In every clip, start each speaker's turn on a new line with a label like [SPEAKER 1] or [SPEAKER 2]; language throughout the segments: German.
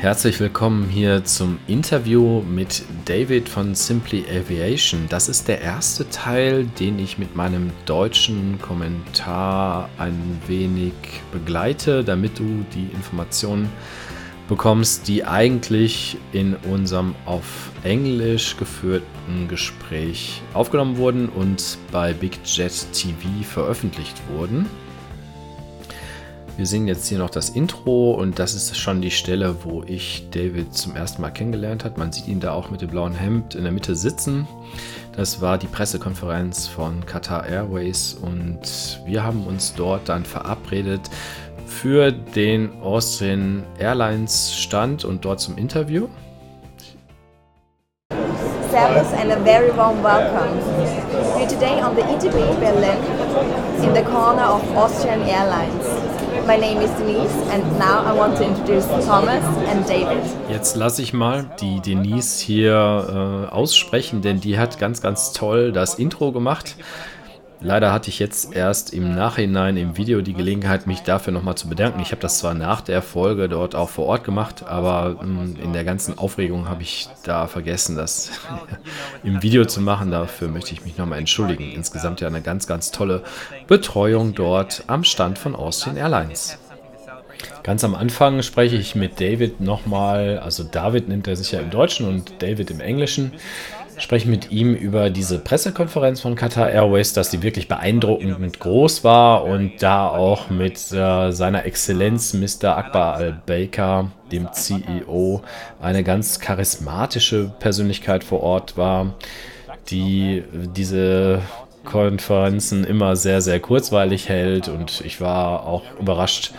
[SPEAKER 1] Herzlich willkommen hier zum Interview mit David von Simply Aviation. Das ist der erste Teil, den ich mit meinem deutschen Kommentar ein wenig begleite, damit du die Informationen bekommst, die eigentlich in unserem auf Englisch geführten Gespräch aufgenommen wurden und bei Big Jet TV veröffentlicht wurden. Wir sehen jetzt hier noch das Intro und das ist schon die Stelle, wo ich David zum ersten Mal kennengelernt habe. Man sieht ihn da auch mit dem blauen Hemd in der Mitte sitzen. Das war die Pressekonferenz von Qatar Airways und wir haben uns dort dann verabredet für den Austrian Airlines Stand und dort zum Interview.
[SPEAKER 2] Servus and a very warm welcome. We're today on the ITB Berlin in the corner of Austrian Airlines. My name is Denise and now I want to introduce Thomas and David.
[SPEAKER 1] Jetzt lasse ich mal die Denise hier äh, aussprechen, denn die hat ganz, ganz toll das Intro gemacht. Leider hatte ich jetzt erst im Nachhinein im Video die Gelegenheit, mich dafür nochmal zu bedanken. Ich habe das zwar nach der Folge dort auch vor Ort gemacht, aber hm, in der ganzen Aufregung habe ich da vergessen, das im Video zu machen. Dafür möchte ich mich nochmal entschuldigen. Insgesamt ja eine ganz, ganz tolle Betreuung dort am Stand von Austin Airlines. Ganz am Anfang spreche ich mit David nochmal, also David nimmt er sich ja im Deutschen und David im Englischen spreche mit ihm über diese Pressekonferenz von Qatar Airways, dass die wirklich beeindruckend groß war und da auch mit äh, seiner Exzellenz Mr. Akbar al-Baker, dem CEO, eine ganz charismatische Persönlichkeit vor Ort war, die diese Konferenzen immer sehr, sehr kurzweilig hält und ich war auch überrascht,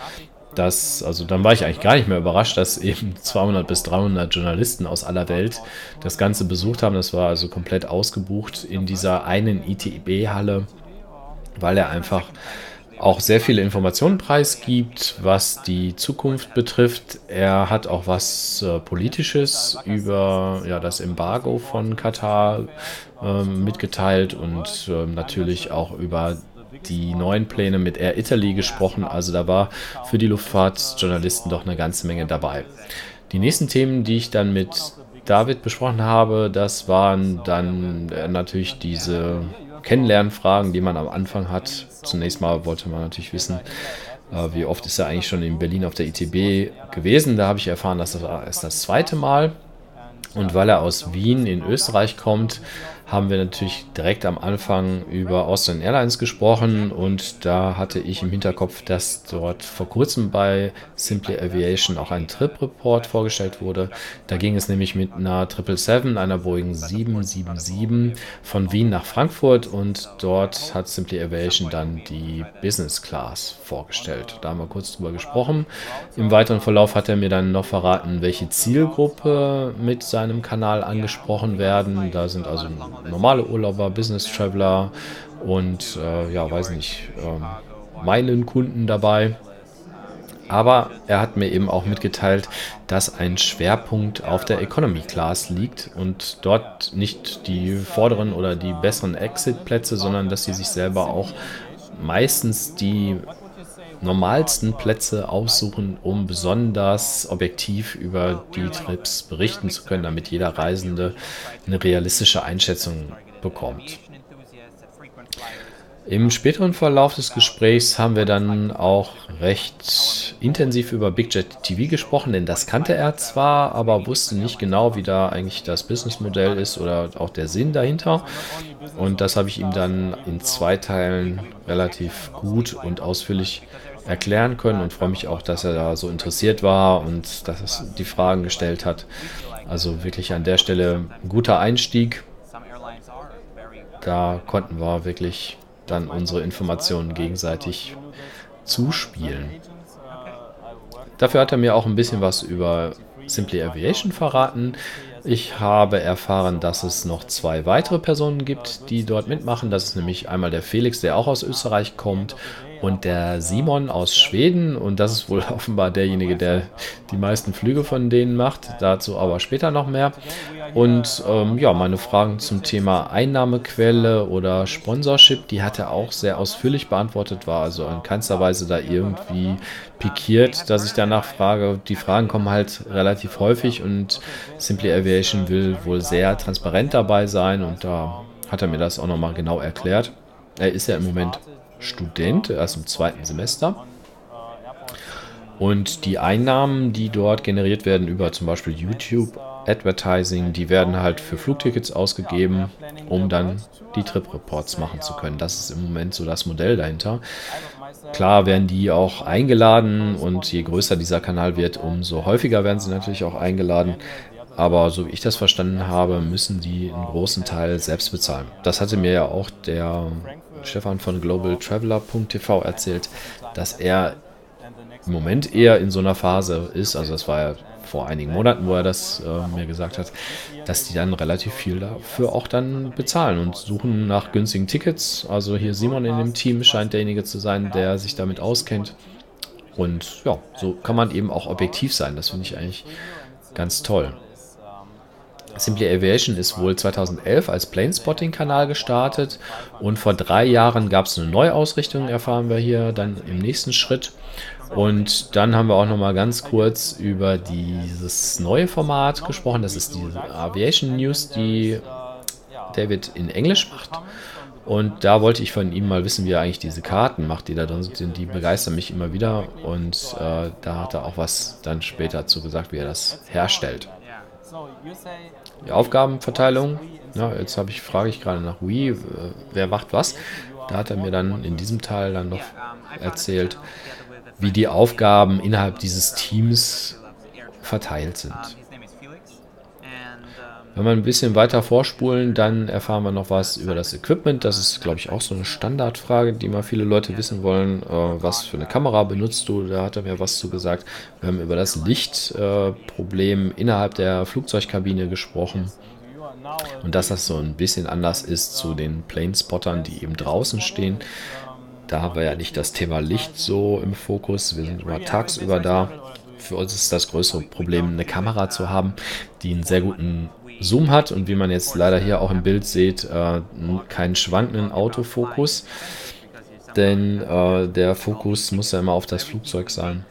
[SPEAKER 1] dass, also dann war ich eigentlich gar nicht mehr überrascht, dass eben 200 bis 300 Journalisten aus aller Welt das Ganze besucht haben. Das war also komplett ausgebucht in dieser einen ITB-Halle, weil er einfach auch sehr viele Informationen preisgibt, was die Zukunft betrifft. Er hat auch was äh, Politisches über ja, das Embargo von Katar äh, mitgeteilt und äh, natürlich auch über die neuen Pläne mit Air Italy gesprochen. Also da war für die Luftfahrtjournalisten doch eine ganze Menge dabei. Die nächsten Themen, die ich dann mit David besprochen habe, das waren dann äh, natürlich diese Kennenlernfragen, die man am Anfang hat. Zunächst mal wollte man natürlich wissen, äh, wie oft ist er eigentlich schon in Berlin auf der ITB gewesen. Da habe ich erfahren, dass das ist das zweite Mal. Und weil er aus Wien in Österreich kommt, haben wir natürlich direkt am Anfang über Austrian Airlines gesprochen und da hatte ich im Hinterkopf, dass dort vor kurzem bei Simply Aviation auch ein Trip-Report vorgestellt wurde. Da ging es nämlich mit einer 777, einer Boeing 777 von Wien nach Frankfurt und dort hat Simply Aviation dann die Business Class vorgestellt. Da haben wir kurz drüber gesprochen. Im weiteren Verlauf hat er mir dann noch verraten, welche Zielgruppe mit seinem Kanal angesprochen werden. Da sind also normale Urlauber, Business Traveler und äh, ja, weiß nicht, ähm, Meilenkunden dabei. Aber er hat mir eben auch mitgeteilt, dass ein Schwerpunkt auf der Economy Class liegt und dort nicht die vorderen oder die besseren Exit-Plätze, sondern dass sie sich selber auch meistens die normalsten Plätze aussuchen, um besonders objektiv über die Trips berichten zu können, damit jeder Reisende eine realistische Einschätzung bekommt. Im späteren Verlauf des Gesprächs haben wir dann auch recht intensiv über BigJet TV gesprochen, denn das kannte er zwar, aber wusste nicht genau, wie da eigentlich das Businessmodell ist oder auch der Sinn dahinter. Und das habe ich ihm dann in zwei Teilen relativ gut und ausführlich erklären können und freue mich auch, dass er da so interessiert war und dass er die Fragen gestellt hat. Also wirklich an der Stelle ein guter Einstieg. Da konnten wir wirklich dann unsere Informationen gegenseitig zuspielen. Dafür hat er mir auch ein bisschen was über Simply Aviation verraten. Ich habe erfahren, dass es noch zwei weitere Personen gibt, die dort mitmachen. Das ist nämlich einmal der Felix, der auch aus Österreich kommt, und der Simon aus Schweden. Und das ist wohl offenbar derjenige, der die meisten Flüge von denen macht. Dazu aber später noch mehr. Und ähm, ja, meine Fragen zum Thema Einnahmequelle oder Sponsorship, die hat er auch sehr ausführlich beantwortet, war also in keinster Weise da irgendwie pikiert, dass ich danach frage. Die Fragen kommen halt relativ häufig und Simply Aviation will wohl sehr transparent dabei sein und da hat er mir das auch nochmal genau erklärt. Er ist ja im Moment Student, erst im zweiten Semester. Und die Einnahmen, die dort generiert werden über zum Beispiel YouTube Advertising, die werden halt für Flugtickets ausgegeben, um dann die Trip Reports machen zu können. Das ist im Moment so das Modell dahinter. Klar werden die auch eingeladen und je größer dieser Kanal wird, umso häufiger werden sie natürlich auch eingeladen. Aber so wie ich das verstanden habe, müssen die einen großen Teil selbst bezahlen. Das hatte mir ja auch der Stefan von globaltraveler.tv erzählt, dass er im Moment eher in so einer Phase ist, also das war ja vor einigen Monaten, wo er das äh, mir gesagt hat, dass die dann relativ viel dafür auch dann bezahlen und suchen nach günstigen Tickets. Also hier Simon in dem Team scheint derjenige zu sein, der sich damit auskennt. Und ja, so kann man eben auch objektiv sein. Das finde ich eigentlich ganz toll. Simply Aviation ist wohl 2011 als Planespotting-Kanal gestartet und vor drei Jahren gab es eine Neuausrichtung, erfahren wir hier dann im nächsten Schritt. Und dann haben wir auch noch mal ganz kurz über dieses neue Format gesprochen. Das ist die Aviation News, die David in Englisch macht. Und da wollte ich von ihm mal wissen, wie er eigentlich diese Karten macht, die da drin sind. Die begeistern mich immer wieder. Und äh, da hat er auch was dann später dazu gesagt, wie er das herstellt. Die Aufgabenverteilung, ja, jetzt habe ich, frage ich gerade nach äh, wer macht was. Da hat er mir dann in diesem Teil dann noch erzählt, wie die Aufgaben innerhalb dieses Teams verteilt sind. Wenn wir ein bisschen weiter vorspulen, dann erfahren wir noch was über das Equipment. Das ist, glaube ich, auch so eine Standardfrage, die mal viele Leute wissen wollen. Äh, was für eine Kamera benutzt du? Da hat er mir was zu gesagt. Wir haben über das Lichtproblem äh, innerhalb der Flugzeugkabine gesprochen. Und dass das so ein bisschen anders ist zu den Planespottern, die eben draußen stehen. Da haben wir ja nicht das Thema Licht so im Fokus. Wir sind immer tagsüber da. Für uns ist das größere Problem, eine Kamera zu haben, die einen sehr guten Zoom hat und wie man jetzt leider hier auch im Bild sieht, äh, keinen schwankenden Autofokus. Denn äh, der Fokus muss ja immer auf das Flugzeug sein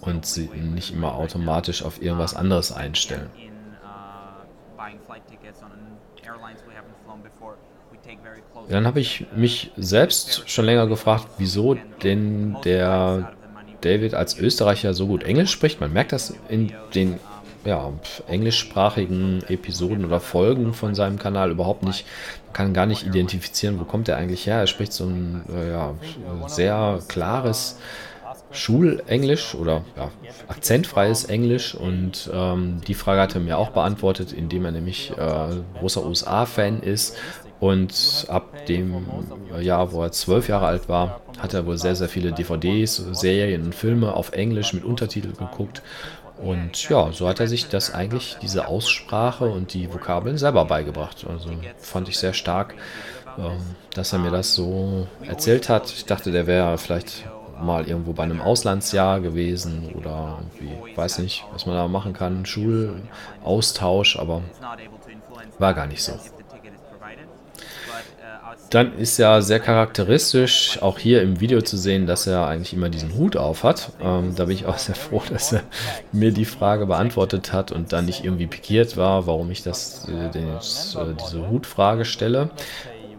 [SPEAKER 1] und sie nicht immer automatisch auf irgendwas anderes einstellen. Dann habe ich mich selbst schon länger gefragt, wieso denn der David als Österreicher so gut Englisch spricht. Man merkt das in den ja, englischsprachigen Episoden oder Folgen von seinem Kanal überhaupt nicht. Man kann gar nicht identifizieren, wo kommt er eigentlich her. Er spricht so ein äh, ja, sehr klares Schulenglisch oder ja, akzentfreies Englisch und ähm, die Frage hat er mir auch beantwortet, indem er nämlich äh, großer USA-Fan ist und ab dem Jahr, wo er zwölf Jahre alt war, hat er wohl sehr, sehr viele DVDs, Serien und Filme auf Englisch mit Untertitel geguckt. Und ja, so hat er sich das eigentlich, diese Aussprache und die Vokabeln selber beigebracht. Also fand ich sehr stark, ähm, dass er mir das so erzählt hat. Ich dachte, der wäre vielleicht mal irgendwo bei einem Auslandsjahr gewesen oder irgendwie, weiß nicht, was man da machen kann, Schulaustausch, aber war gar nicht so. Dann ist ja sehr charakteristisch, auch hier im Video zu sehen, dass er eigentlich immer diesen Hut auf hat. Ähm, da bin ich auch sehr froh, dass er mir die Frage beantwortet hat und dann nicht irgendwie pikiert war, warum ich das, äh, den, äh, diese Hutfrage stelle.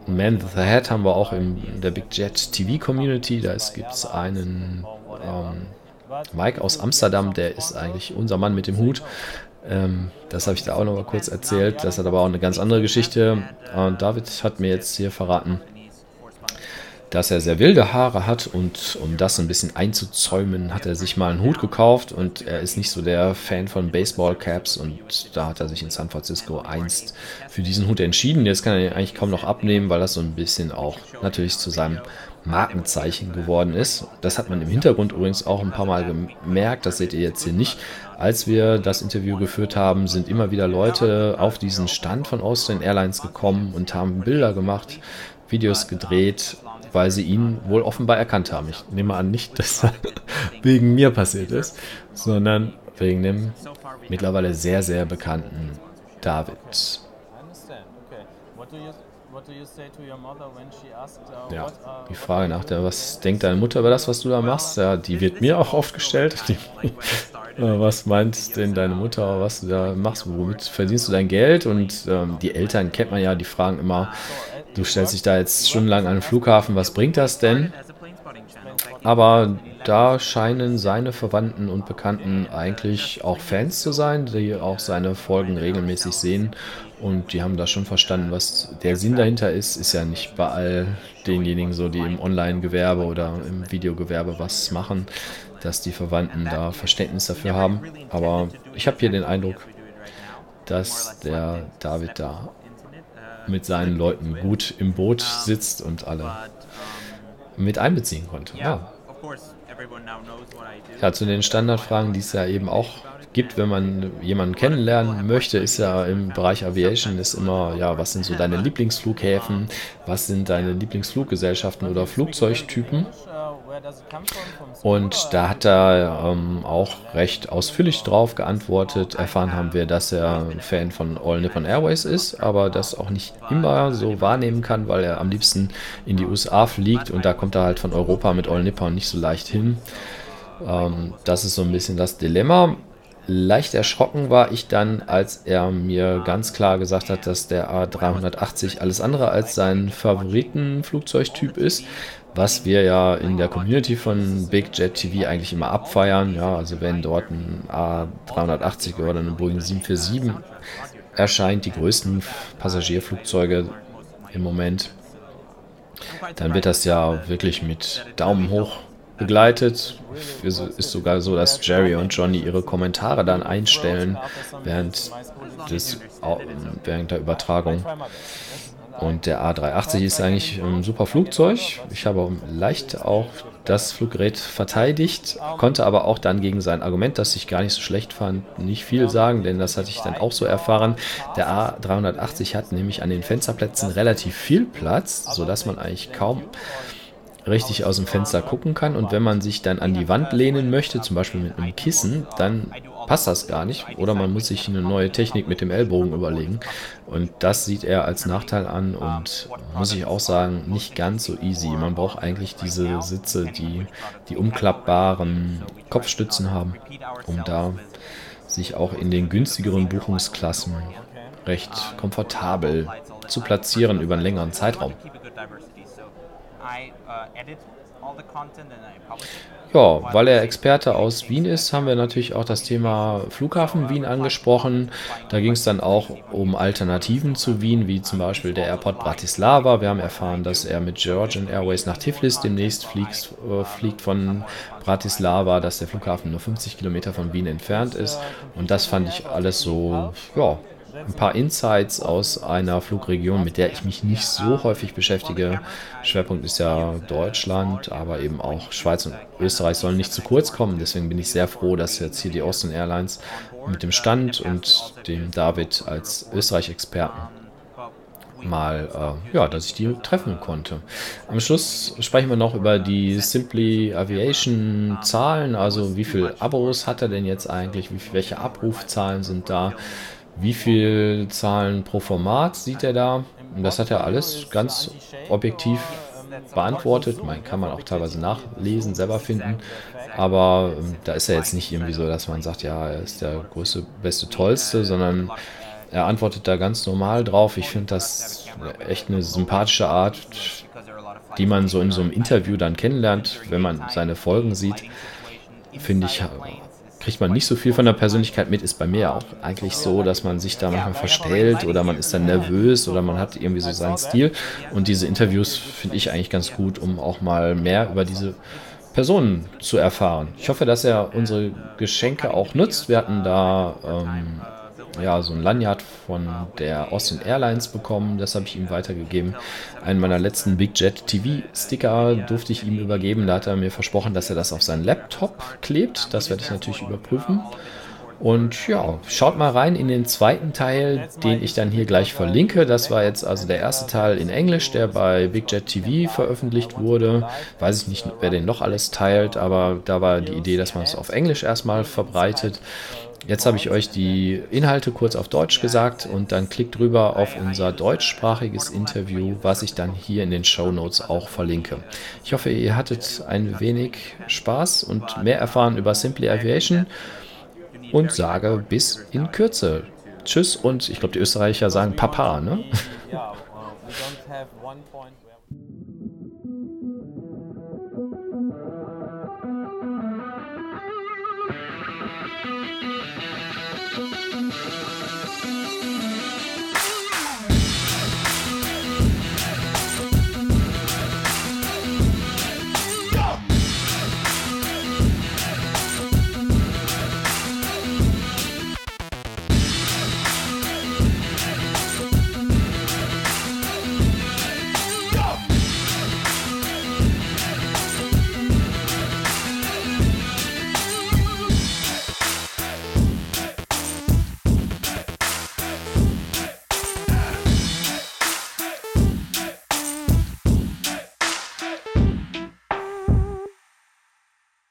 [SPEAKER 1] Man with the Head haben wir auch in der Big Jet TV Community. Da gibt es einen ähm, Mike aus Amsterdam, der ist eigentlich unser Mann mit dem Hut. Ähm, das habe ich da auch noch mal kurz erzählt. Das hat aber auch eine ganz andere Geschichte. Und David hat mir jetzt hier verraten, dass er sehr wilde Haare hat und um das ein bisschen einzuzäumen, hat er sich mal einen Hut gekauft und er ist nicht so der Fan von Baseball-Caps und da hat er sich in San Francisco einst für diesen Hut entschieden. Jetzt kann er ihn eigentlich kaum noch abnehmen, weil das so ein bisschen auch natürlich zu seinem Markenzeichen geworden ist. Das hat man im Hintergrund übrigens auch ein paar Mal gemerkt. Das seht ihr jetzt hier nicht. Als wir das Interview geführt haben, sind immer wieder Leute auf diesen Stand von Austrian Airlines gekommen und haben Bilder gemacht, Videos gedreht, weil sie ihn wohl offenbar erkannt haben. Ich nehme an, nicht, dass das wegen mir passiert ist, sondern wegen dem mittlerweile sehr, sehr bekannten David. Uh, ja, die Frage nach der, was denkt deine Mutter über das, was du da machst, ja, die wird mir auch oft gestellt. Die, was meint denn deine Mutter, was du da machst, womit verdienst du dein Geld? Und ähm, die Eltern kennt man ja, die fragen immer, du stellst dich da jetzt stundenlang an den Flughafen, was bringt das denn? Aber da scheinen seine Verwandten und Bekannten eigentlich auch Fans zu sein, die auch seine Folgen regelmäßig sehen. Und die haben da schon verstanden, was der Sinn dahinter ist. Ist ja nicht bei all denjenigen so, die im Online-Gewerbe oder im Videogewerbe was machen, dass die Verwandten da Verständnis dafür haben. Aber ich habe hier den Eindruck, dass der David da mit seinen Leuten gut im Boot sitzt und alle mit einbeziehen konnte. Ja. Ja, zu den Standardfragen, die es ja eben auch gibt, wenn man jemanden kennenlernen möchte, ist ja im Bereich Aviation ist immer, ja, was sind so deine Lieblingsflughäfen, was sind deine Lieblingsfluggesellschaften oder Flugzeugtypen? Und da hat er ähm, auch recht ausführlich drauf geantwortet. Erfahren haben wir, dass er ein Fan von All Nippon Airways ist, aber das auch nicht immer so wahrnehmen kann, weil er am liebsten in die USA fliegt und da kommt er halt von Europa mit All Nippon nicht so leicht hin. Ähm, das ist so ein bisschen das Dilemma. Leicht erschrocken war ich dann, als er mir ganz klar gesagt hat, dass der A380 alles andere als sein Favoritenflugzeugtyp ist was wir ja in der Community von Big Jet TV eigentlich immer abfeiern. Ja, also wenn dort ein A380 oder ein Boeing 747 erscheint, die größten Passagierflugzeuge im Moment, dann wird das ja wirklich mit Daumen hoch begleitet. Es ist sogar so, dass Jerry und Johnny ihre Kommentare dann einstellen während, des, während der Übertragung. Und der A380 ist eigentlich ein super Flugzeug. Ich habe leicht auch das Fluggerät verteidigt, konnte aber auch dann gegen sein Argument, das ich gar nicht so schlecht fand, nicht viel sagen, denn das hatte ich dann auch so erfahren. Der A380 hat nämlich an den Fensterplätzen relativ viel Platz, sodass man eigentlich kaum richtig aus dem Fenster gucken kann. Und wenn man sich dann an die Wand lehnen möchte, zum Beispiel mit einem Kissen, dann passt das gar nicht. Oder man muss sich eine neue Technik mit dem Ellbogen überlegen. Und das sieht er als Nachteil an und muss ich auch sagen, nicht ganz so easy. Man braucht eigentlich diese Sitze, die die umklappbaren Kopfstützen haben, um da sich auch in den günstigeren Buchungsklassen recht komfortabel zu platzieren über einen längeren Zeitraum. Ja, weil er Experte aus Wien ist, haben wir natürlich auch das Thema Flughafen Wien angesprochen. Da ging es dann auch um Alternativen zu Wien, wie zum Beispiel der Airport Bratislava. Wir haben erfahren, dass er mit Georgian Airways nach Tiflis demnächst fliegt, äh, fliegt von Bratislava, dass der Flughafen nur 50 Kilometer von Wien entfernt ist. Und das fand ich alles so, ja, ein paar Insights aus einer Flugregion, mit der ich mich nicht so häufig beschäftige. Schwerpunkt ist ja Deutschland, aber eben auch Schweiz und Österreich sollen nicht zu kurz kommen. Deswegen bin ich sehr froh, dass jetzt hier die Austin Airlines mit dem Stand und dem David als Österreich-Experten mal, äh, ja, dass ich die treffen konnte. Am Schluss sprechen wir noch über die Simply Aviation Zahlen, also wie viele Abos hat er denn jetzt eigentlich, wie welche Abrufzahlen sind da, wie viel Zahlen pro Format sieht er da? Und das hat er alles ganz objektiv beantwortet. Man kann man auch teilweise nachlesen, selber finden. Aber ähm, da ist er jetzt nicht irgendwie so, dass man sagt, ja, er ist der größte, beste, tollste, sondern er antwortet da ganz normal drauf. Ich finde das echt eine sympathische Art, die man so in so einem Interview dann kennenlernt, wenn man seine Folgen sieht. Finde ich, kriegt man nicht so viel von der Persönlichkeit mit. Ist bei mir auch eigentlich so, dass man sich da manchmal verstellt oder man ist dann nervös oder man hat irgendwie so seinen Stil. Und diese Interviews finde ich eigentlich ganz gut, um auch mal mehr über diese Personen zu erfahren. Ich hoffe, dass er unsere Geschenke auch nutzt. Wir hatten da ähm, ja, so ein Lanyard von der Austin Airlines bekommen. Das habe ich ihm weitergegeben. Einen meiner letzten Big Jet TV Sticker durfte ich ihm übergeben. Da hat er mir versprochen, dass er das auf seinen Laptop klebt. Das werde ich natürlich überprüfen. Und ja, schaut mal rein in den zweiten Teil, den ich dann hier gleich verlinke. Das war jetzt also der erste Teil in Englisch, der bei Big Jet TV veröffentlicht wurde. Weiß ich nicht, wer den noch alles teilt, aber da war die Idee, dass man es auf Englisch erstmal verbreitet. Jetzt habe ich euch die Inhalte kurz auf Deutsch gesagt und dann klickt rüber auf unser deutschsprachiges Interview, was ich dann hier in den Show Notes auch verlinke. Ich hoffe, ihr hattet ein wenig Spaß und mehr erfahren über Simply Aviation und sage bis in Kürze. Tschüss und ich glaube, die Österreicher sagen Papa, ne?